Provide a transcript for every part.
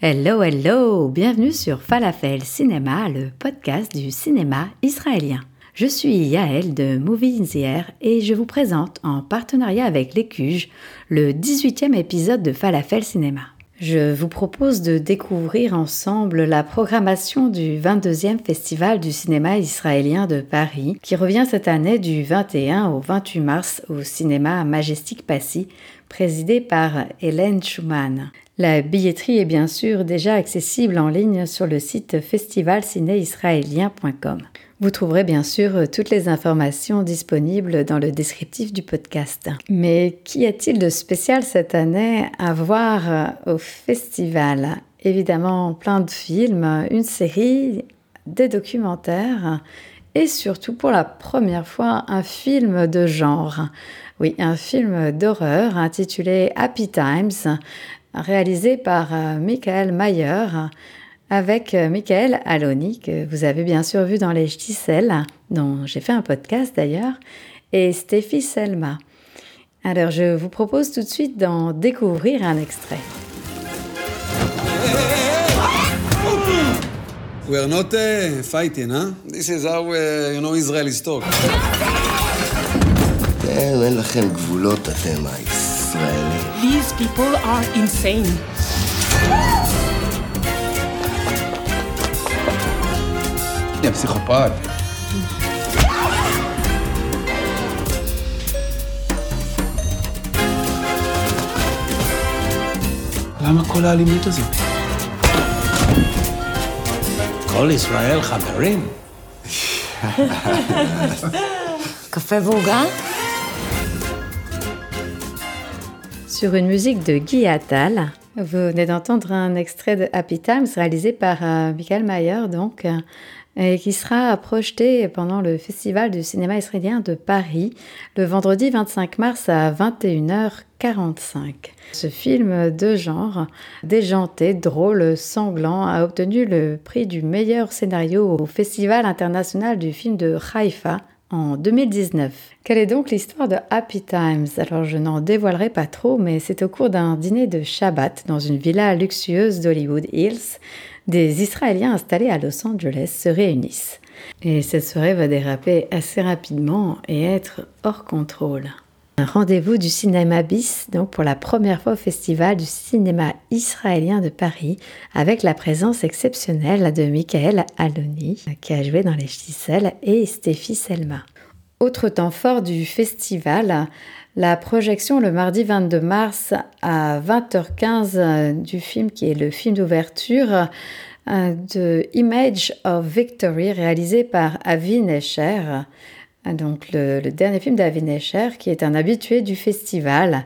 Hello, hello! Bienvenue sur Falafel Cinéma, le podcast du cinéma israélien. Je suis Yael de Movie in the Air et je vous présente en partenariat avec l'Écuge le 18e épisode de Falafel Cinéma. Je vous propose de découvrir ensemble la programmation du 22e Festival du cinéma israélien de Paris qui revient cette année du 21 au 28 mars au cinéma Majestic Passy présidé par Hélène Schumann. La billetterie est bien sûr déjà accessible en ligne sur le site festivalcinéisraélien.com. Vous trouverez bien sûr toutes les informations disponibles dans le descriptif du podcast. Mais qu'y a-t-il de spécial cette année à voir au festival? Évidemment plein de films, une série, des documentaires et surtout pour la première fois un film de genre. Oui, un film d'horreur intitulé Happy Times réalisé par euh, Michael Mayer avec euh, Michael Aloni, que vous avez bien sûr vu dans Les Ch'tisselles, dont j'ai fait un podcast d'ailleurs, et Stéphie Selma. Alors je vous propose tout de suite d'en découvrir un extrait. We are not uh, fighting, huh? This is how, uh, you know, Israel is talk. כן, אין לכם גבולות אתם הישראלים. These people are insane. יא פסיכופת. למה כל האלימות הזאת? כל ישראל חברים. קפה ועוגה? Sur une musique de Guy Attal, vous venez d'entendre un extrait de Happy Times réalisé par euh, Michael Mayer, donc, euh, et qui sera projeté pendant le Festival du cinéma israélien de Paris le vendredi 25 mars à 21h45. Ce film de genre, déjanté, drôle, sanglant, a obtenu le prix du meilleur scénario au Festival international du film de Haïfa en 2019. Quelle est donc l'histoire de Happy Times? Alors je n'en dévoilerai pas trop, mais c'est au cours d'un dîner de Shabbat dans une villa luxueuse d'Hollywood Hills, des Israéliens installés à Los Angeles se réunissent. Et cette soirée va déraper assez rapidement et être hors contrôle. Un rendez-vous du cinéma bis, donc pour la première fois au Festival du cinéma israélien de Paris, avec la présence exceptionnelle de Michael Aloni, qui a joué dans Les Ch'tisselles, et Stéphie Selma. Autre temps fort du festival, la projection le mardi 22 mars à 20h15 du film qui est le film d'ouverture de Image of Victory réalisé par Avi Nesher, donc le, dernier film d'Avi Nesher qui est un habitué du festival.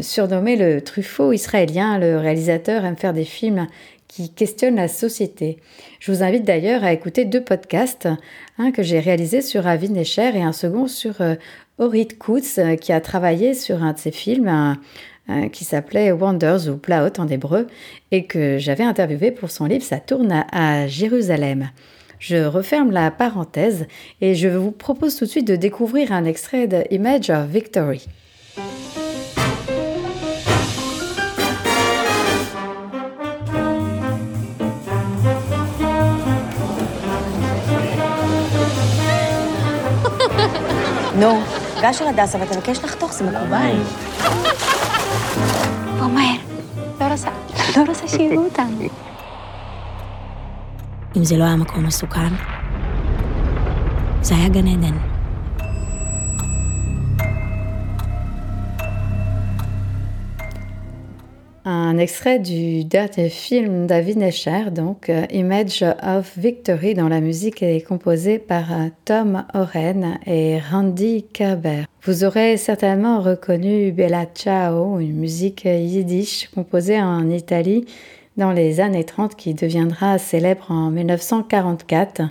Surnommé le Truffaut israélien, le réalisateur aime faire des films qui questionnent la société. Je vous invite d'ailleurs à écouter deux podcasts, un que j'ai réalisé sur Avi Nesher et un second sur euh, Orit Kutz qui a travaillé sur un de ses films, qui s'appelait Wonders ou Plaot en hébreu, et que j'avais interviewé pour son livre Ça tourne à Jérusalem. Je referme la parenthèse et je vous propose tout de suite de découvrir un extrait de Image of Victory. נו, גש של הדסה ותבקש לחתוך, זה מקובל. עומר, לא רוצה, לא רוצה שיראו אותנו. אם זה לא היה מקום מסוכן, זה היה גן עדן. Un extrait du dernier film David Escher, donc euh, Image of Victory, dont la musique est composée par euh, Tom Oren et Randy Kerber. Vous aurez certainement reconnu Bella Ciao, une musique yiddish composée en Italie dans les années 30 qui deviendra célèbre en 1944,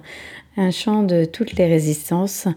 un chant de toutes les résistances,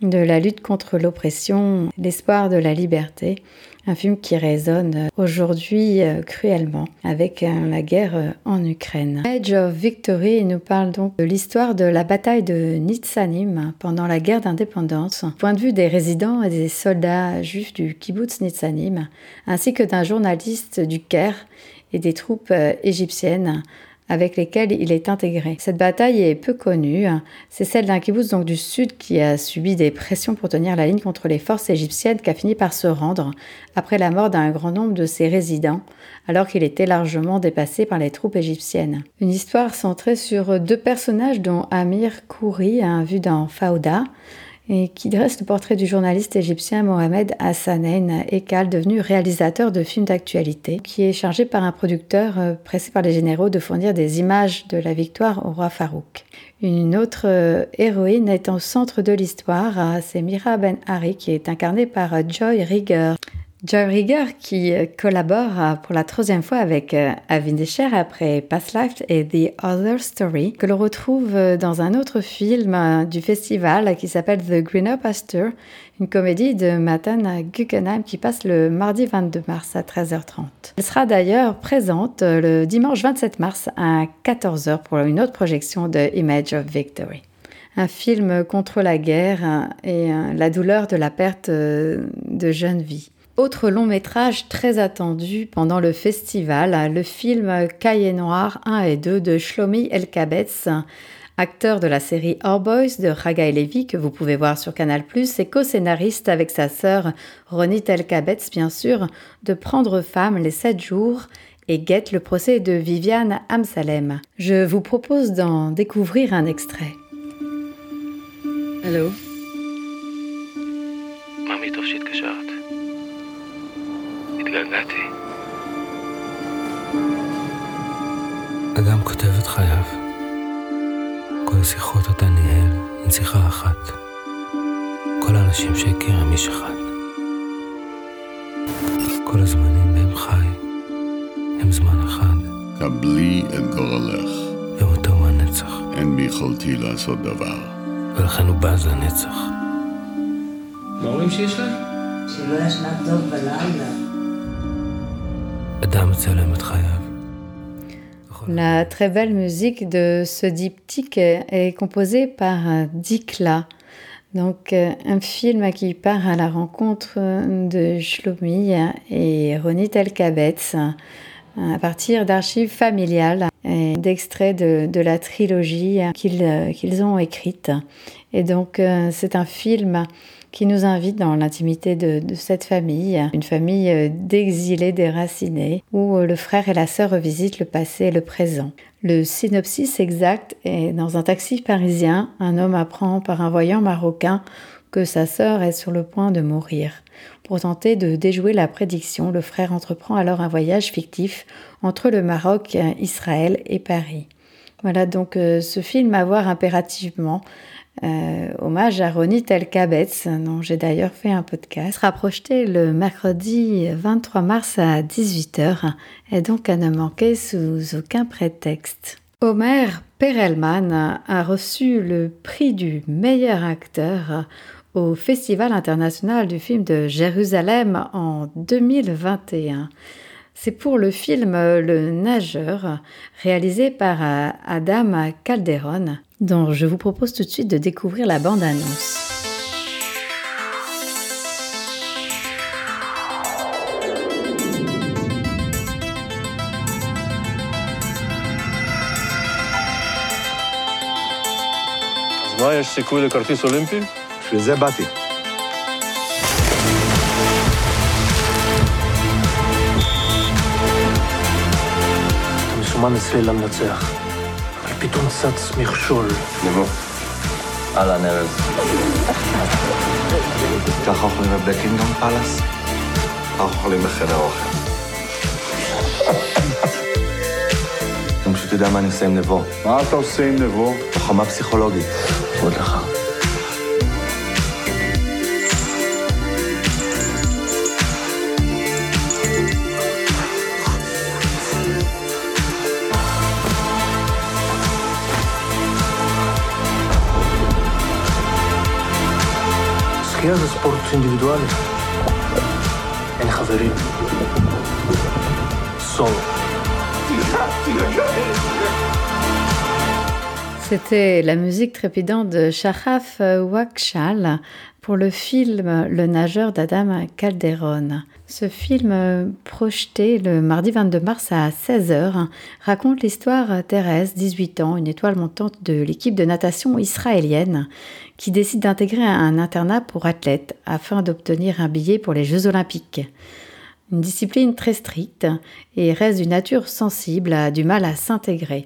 de la lutte contre l'oppression, l'espoir de la liberté un film qui résonne aujourd'hui euh, cruellement avec euh, la guerre euh, en Ukraine. Age of Victory nous parle donc de l'histoire de la bataille de Nitsanim pendant la guerre d'indépendance, point de vue des résidents et des soldats juifs du kibbutz Nitsanim, ainsi que d'un journaliste du Caire et des troupes égyptiennes avec lesquels il est intégré. Cette bataille est peu connue. C'est celle d'un kibbutz donc du sud qui a subi des pressions pour tenir la ligne contre les forces égyptiennes qui a fini par se rendre après la mort d'un grand nombre de ses résidents alors qu'il était largement dépassé par les troupes égyptiennes. Une histoire centrée sur deux personnages dont Amir Kouri, vu dans Fauda, et qui dresse le portrait du journaliste égyptien Mohamed Hassanein Ekal, devenu réalisateur de films d'actualité, qui est chargé par un producteur euh, pressé par les généraux de fournir des images de la victoire au roi Farouk. Une autre euh, héroïne est au centre de l'histoire, euh, c'est Mira Ben Hari, qui est incarnée par Joy Rigger. Joy Rigger qui collabore euh, pour la troisième fois avec euh, Avin Desher après Past Life et The Other Story, que l'on retrouve euh, dans un autre film du festival qui s'appelle The Greener Pasture, une comédie de Matan Guggenheim qui passe le mardi 22 mars à 13h30. Elle sera d'ailleurs présente le dimanche 27 mars à 14h pour une autre projection de Image of Victory un film contre la guerre et la douleur de la perte de jeunes vies. Autre long métrage très attendu pendant le festival, le film Cahiers Noir 1 et 2 de Shlomi Elkabetz, acteur de la série Our Boys de Raga Levi que vous pouvez voir sur Canal+, et co-scénariste avec sa sœur Ronit Elkabetz bien sûr, de Prendre femme les 7 jours et guette le procès de Viviane Amsalem. Je vous propose d'en découvrir un extrait. Allô? התגעגעתי. אדם כותב את חייו. כל השיחות אותה ניהל הן שיחה אחת. כל האנשים שהכיר הם איש אחד. כל הזמנים בהם חי הם זמן אחד. קבלי את גורלך. ומותו הוא הנצח. אין ביכולתי לעשות דבר. ולכן הוא בז לנצח. מה אומרים שיש להם? שלא ישנה טוב בלילה. La très belle musique de ce diptyque est composée par Dikla. Donc, un film qui part à la rencontre de Shlomi et Ronit Elkabetz à partir d'archives familiales et d'extraits de, la trilogie qu'ils ont écrite. Et donc, c'est un film qui nous invite dans l'intimité de, cette famille, une famille euh, d'exilés déracinés, où euh, le frère et la sœur revisitent le passé et le présent. Le synopsis exact est dans un taxi parisien, un homme apprend par un voyant marocain que sa sœur est sur le point de mourir. Pour tenter de déjouer la prédiction, le frère entreprend alors un voyage fictif entre le Maroc, Israël et Paris. Voilà donc euh, ce film à voir impérativement euh, hommage à Ronit Elkabetz, dont j'ai d'ailleurs fait un podcast, sera le mercredi 23 mars à 18h et donc à ne manquer sous aucun prétexte. Omer Perelman a reçu le prix du meilleur acteur au Festival international du film de Jérusalem en 2021. C'est pour le film Le Nageur, réalisé par Adam Calderon, donc, je vous propose tout de suite de découvrir la bande-annonce. Le quartier olympique Je les. Je suis פתאום צץ מכשול. נבוא. אהלן, ארז. ככה אוכלים בבקינגון פלאס? אנחנו אוכלים בחדר אוכל. אני פשוט יודע מה אני עושה עם נבו. מה אתה עושה עם נבו? חומה פסיכולוגית. עוד לך. C'était la musique trépidante de Sharaf Wakshal pour le film Le nageur d'Adam Calderon. Ce film, projeté le mardi 22 mars à 16h, raconte l'histoire Thérèse, 18 ans, une étoile montante de l'équipe de natation israélienne, qui décide d'intégrer un internat pour athlètes afin d'obtenir un billet pour les Jeux olympiques. Une discipline très stricte et reste d'une nature sensible, a du mal à s'intégrer.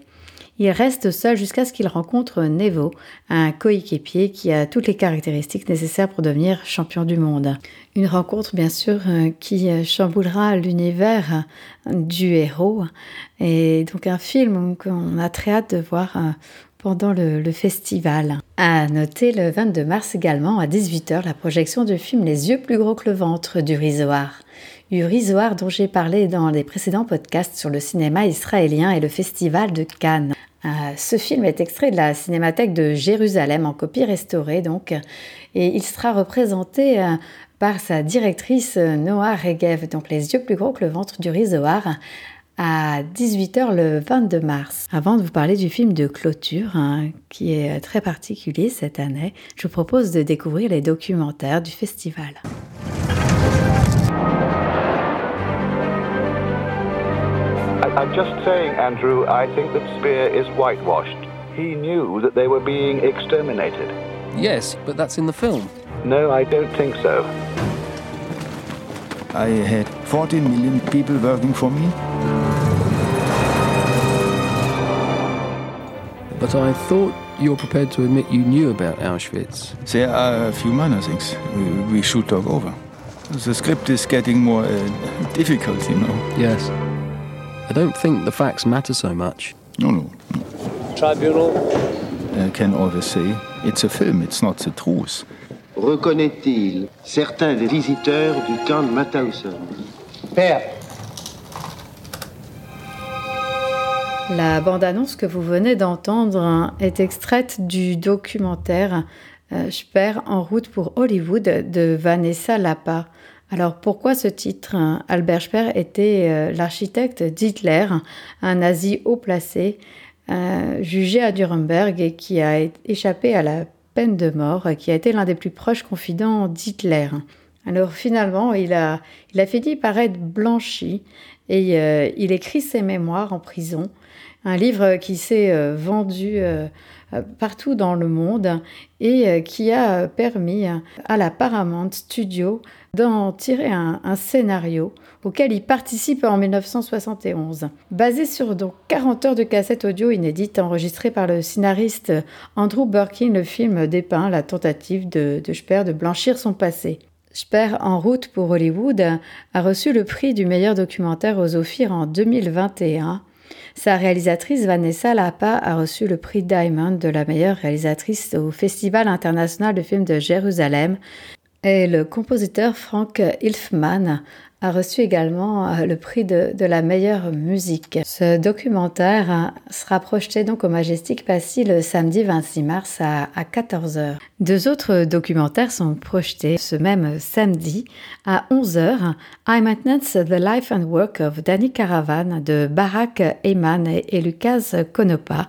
Il reste seul jusqu'à ce qu'il rencontre Nevo, un coéquipier qui a toutes les caractéristiques nécessaires pour devenir champion du monde. Une rencontre bien sûr qui chamboulera l'univers du héros et donc un film qu'on a très hâte de voir pendant le, festival. À noter le 22 mars également à 18h la projection du film Les yeux plus gros que le ventre du Risoir. Urisoir dont j'ai parlé dans les précédents podcasts sur le cinéma israélien et le festival de Cannes. Euh, ce film est extrait de la cinémathèque de Jérusalem en copie restaurée donc et il sera représenté euh, par sa directrice Noah Regev, donc les yeux plus gros que le ventre du Risoar à 18h le 22 mars. Avant de vous parler du film de clôture, hein, qui est très particulier cette année, je vous propose de découvrir les documentaires du festival. I'm just saying, Andrew, I think that Spear is whitewashed. He knew that they were being exterminated. Yes, but that's in the film. No, I don't think so. I had 14 million people working for me. But I thought you were prepared to admit you knew about Auschwitz. There are a few minor things we, we should talk over. The script is getting more uh, difficult, you know. Yes. I don't think the facts matter so much. No, no. no. Tribunal. I can always say? It's a film, it's not the truth. Reconnaît-il certains des visiteurs du camp de Mauthausen? Père. La bande-annonce que vous venez d'entendre est extraite du documentaire euh, Je perds en route pour Hollywood de Vanessa Lapa. Alors pourquoi ce titre Albert Speer était euh, l'architecte d'Hitler, un nazi haut placé, euh, jugé à Nuremberg et qui a échappé à la peine de mort, qui a été l'un des plus proches confidents d'Hitler. Alors finalement, il a, fini par être blanchi et euh, il écrit ses mémoires en prison, un livre qui s'est vendu partout dans le monde et euh, qui a permis à la Paramount Studio d'en tirer un, scénario auquel il participe en 1971. Basé sur donc 40 heures de cassettes audio inédites enregistrées par le scénariste Andrew Birkin, le film dépeint la tentative de, de Speer de blanchir son passé. Speer, en route pour Hollywood, a reçu le prix du meilleur documentaire aux Ophir en 2021. Sa réalisatrice Vanessa Lapa a reçu le prix Diamond de la meilleure réalisatrice au Festival international de films de Jérusalem. Et le compositeur Frank Hilfman a reçu également le prix de, la meilleure musique. Ce documentaire sera projeté donc au Majestic Passy le samedi 26 mars à, à 14h. Deux autres documentaires sont projetés ce même samedi à 11h. I Maintenance The Life and Work of Danny Caravan de Barack Heyman et, et Lucas Konopa.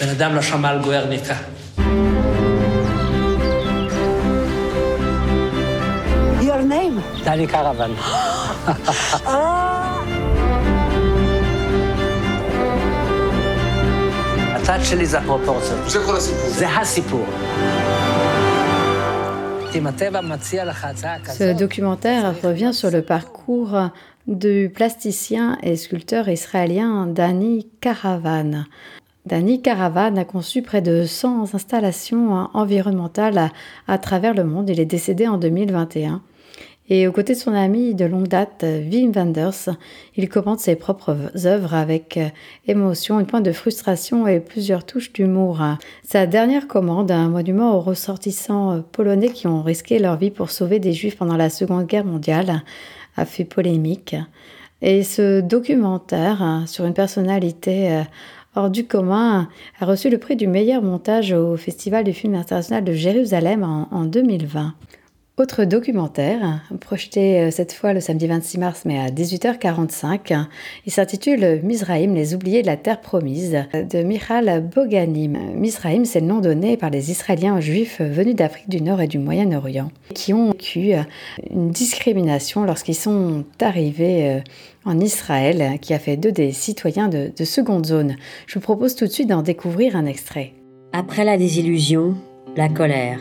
בן אדם לא שמע על גוארניקה. Your name? Danny Caravan. ah. הצד שלי זה הפרופורציות. זה כל הסיפור. זה הסיפור. אם הטבע מציע לך הצעה Ce כזאת... documentaire revient sur le parcours du plasticien et sculpteur israélien Dani Karavan. Dani Karavan a conçu près de 100 installations environnementales à, à travers le monde. Il est décédé en 2021. Et aux côtés de son ami de longue date, Wim Wenders, il commente ses propres œuvres avec émotion, une pointe de frustration et plusieurs touches d'humour. Sa dernière commande, un monument aux ressortissants polonais qui ont risqué leur vie pour sauver des juifs pendant la Seconde Guerre mondiale, a fait polémique. Et ce documentaire sur une personnalité hors du commun a reçu le prix du meilleur montage au Festival du film international de Jérusalem en, en 2020. Autre documentaire, projeté cette fois le samedi 26 mars mais à 18h45, il s'intitule Mizraïm, les oubliés de la terre promise de Michal Boganim. Mizraïm, c'est le nom donné par les Israéliens Juifs venus d'Afrique du Nord et du Moyen-Orient qui ont vécu une discrimination lorsqu'ils sont arrivés en Israël qui a fait d'eux des citoyens de, de seconde zone. Je vous propose tout de suite d'en découvrir un extrait. Après la désillusion, la colère.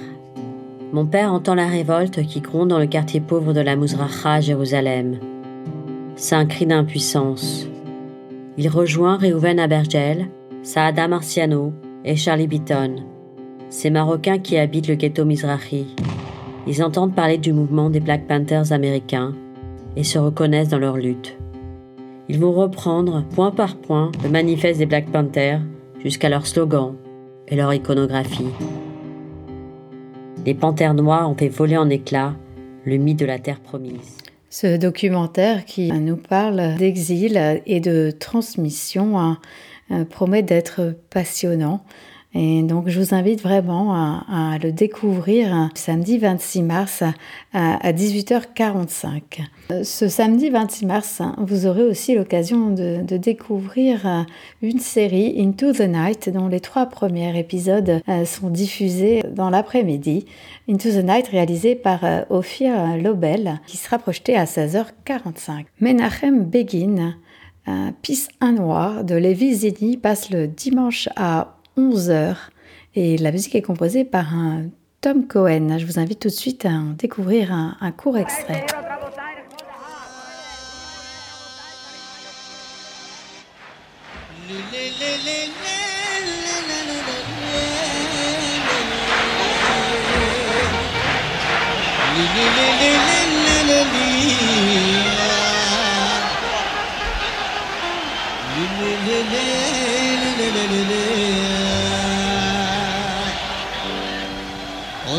Mon père entend la révolte qui gronde dans le quartier pauvre de la Mouzracha à Jérusalem. C'est un cri d'impuissance. Il rejoint Reuven Abergel, Saada Marciano et Charlie Beaton, ces Marocains qui habitent le ghetto Mizrahi. Ils entendent parler du mouvement des Black Panthers américains et se reconnaissent dans leur lutte. Ils vont reprendre point par point le manifeste des Black Panthers jusqu'à leur slogan et leur iconographie. Les panthères noires ont fait voler en éclats le mythe de la terre promise. Ce documentaire qui nous parle d'exil et de transmission promet d'être passionnant. Et donc, je vous invite vraiment à, le découvrir samedi 26 mars à, à 18h45. Ce samedi 26 mars, vous aurez aussi l'occasion de, découvrir une série Into the Night dont les trois premiers épisodes sont diffusés dans l'après-midi. Into the Night réalisé par Ophir Lobel qui sera projeté à 16h45. Menachem Begin, Peace un noir de Levi Zini passe le dimanche à 11h et la musique est composée par un Tom Cohen. Je vous invite tout de suite à découvrir un court extrait.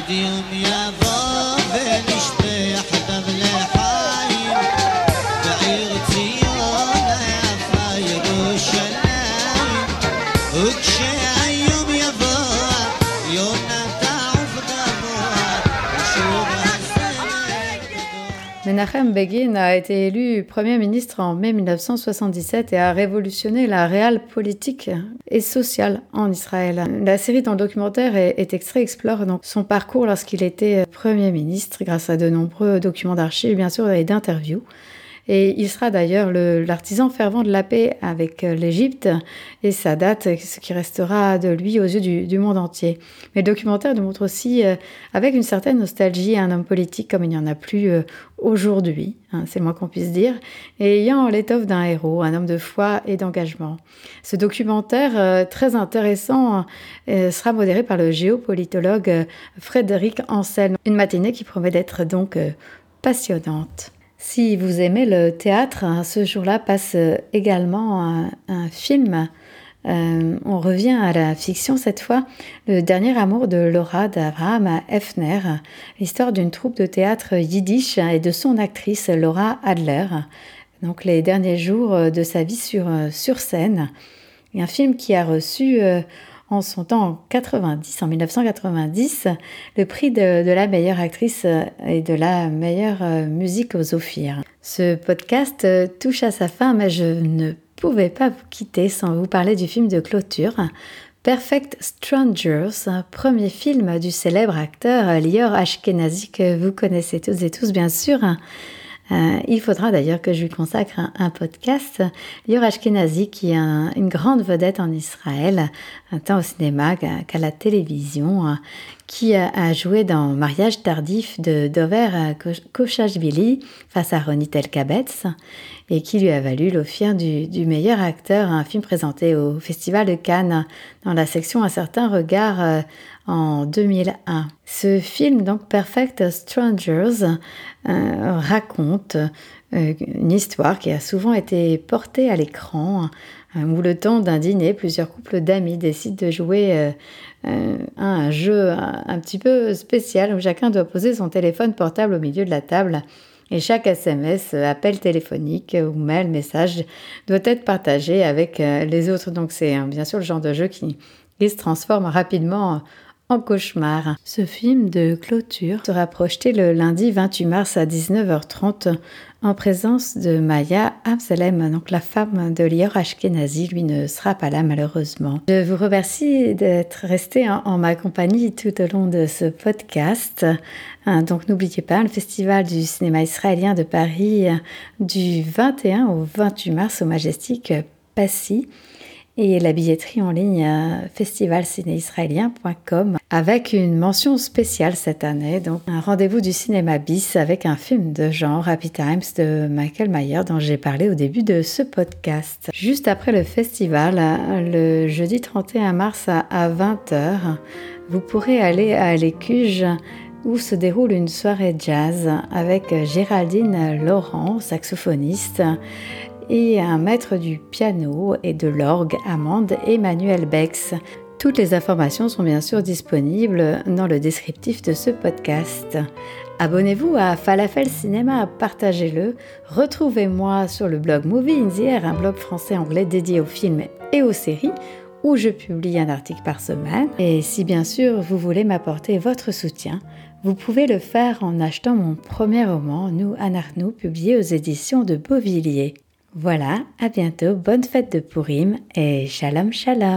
وديوم يا ضابن اشتي احدم لحايم بعير تيونا يا فاير وشلايم وكشي Menachem Begin a été élu Premier ministre en mai 1977 et a révolutionné la réelle politique et sociale en Israël. La série dans le documentaire est, extrait explore donc son parcours lorsqu'il était Premier ministre grâce à de nombreux documents d'archives bien sûr et d'interviews. Et il sera d'ailleurs l'artisan fervent de la paix avec l'Égypte et sa date, ce qui restera de lui aux yeux du, monde entier. Mais le documentaire nous montre aussi, euh, avec une certaine nostalgie, un homme politique comme il n'y en a plus euh, aujourd'hui, hein, c'est le moins qu'on puisse dire, et ayant l'étoffe d'un héros, un homme de foi et d'engagement. Ce documentaire, euh, très intéressant, sera modéré par le géopolitologue Frédéric Ansel. Une matinée qui promet d'être donc passionnante. Si vous aimez le théâtre, ce jour-là passe également un, film. Euh, on revient à la fiction cette fois, Le dernier amour de Laura d'Abraham Hefner, l'histoire d'une troupe de théâtre yiddish et de son actrice Laura Adler. Donc les derniers jours de sa vie sur, sur scène. Et un film qui a reçu euh, en son temps en 90, en 1990, le prix de, la meilleure actrice et de la meilleure musique aux Ophirs. Ce podcast touche à sa fin, mais je ne pouvais pas vous quitter sans vous parler du film de clôture. Perfect Strangers, premier film du célèbre acteur Lior Ashkenazi que vous connaissez tous et tous bien sûr. Euh, il faudra d'ailleurs que je lui consacre un, podcast. Lior Ashkenazi, qui est un- une grande vedette en Israël, tant au cinéma qu'à la télévision, euh, qui a, joué dans Mariage tardif de Dover à Koch- Kochashvili face à Ronit Elkabetz et qui lui a valu l'offre du, du meilleur acteur, un film présenté au Festival de Cannes dans la section Un certain regard euh, en 2001. Ce film, donc Perfect Strangers, euh, raconte euh, une histoire qui a souvent été portée à l'écran, euh, où le temps d'un dîner, plusieurs couples d'amis décident de jouer euh, à un jeu un, petit peu spécial où chacun doit poser son téléphone portable au milieu de la table. Et chaque SMS, appel téléphonique ou mail, message doit être partagé avec les autres. Donc c'est euh, bien sûr le genre de jeu qui, qui se transforme rapidement en cauchemar. Ce film de clôture sera projeté le lundi 28 mars à 19h30 en présence de Maya Amsalem, donc la femme de Lior Ashkenazi. Lui ne sera pas là malheureusement. Je vous remercie d'être resté en, ma compagnie tout au long de ce podcast. Hein, donc n'oubliez pas le Festival du cinéma israélien de Paris euh, du 21 au 28 mars au Majestic Passy et la billetterie en ligne euh, festivalcinéisraélien.com avec une mention spéciale cette année, donc un rendez-vous du cinéma bis avec un film de genre Happy Times de Michael Mayer dont j'ai parlé au début de ce podcast. Juste après le festival, le jeudi 31 mars à 20h, vous pourrez aller à l'Écuge où se déroule une soirée jazz avec Géraldine Laurent, saxophoniste, et un maître du piano et de l'orgue, Amande Emmanuel Bex. Toutes les informations sont bien sûr disponibles dans le descriptif de ce podcast. Abonnez-vous à Falafel Cinéma, partagez-le. Retrouvez-moi sur le blog Movie in un blog français-anglais dédié aux films et aux séries, où je publie un article par semaine. Et si bien sûr vous voulez m'apporter votre soutien, vous pouvez le faire en achetant mon premier roman, Nous Anarnou, publié aux éditions de Beauvilliers. Voilà, à bientôt, bonne fête de Purim et shalom shalom.